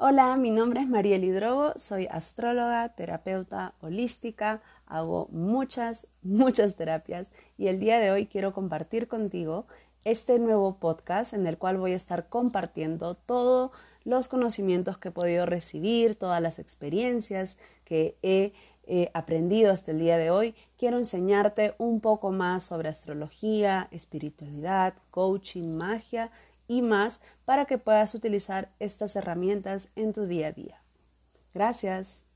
Hola, mi nombre es Mariel Hidrogo, soy astróloga, terapeuta holística, hago muchas, muchas terapias y el día de hoy quiero compartir contigo este nuevo podcast en el cual voy a estar compartiendo todos los conocimientos que he podido recibir, todas las experiencias que he aprendido hasta el día de hoy. Quiero enseñarte un poco más sobre astrología, espiritualidad, coaching, magia y más para que puedas utilizar estas herramientas en tu día a día. Gracias.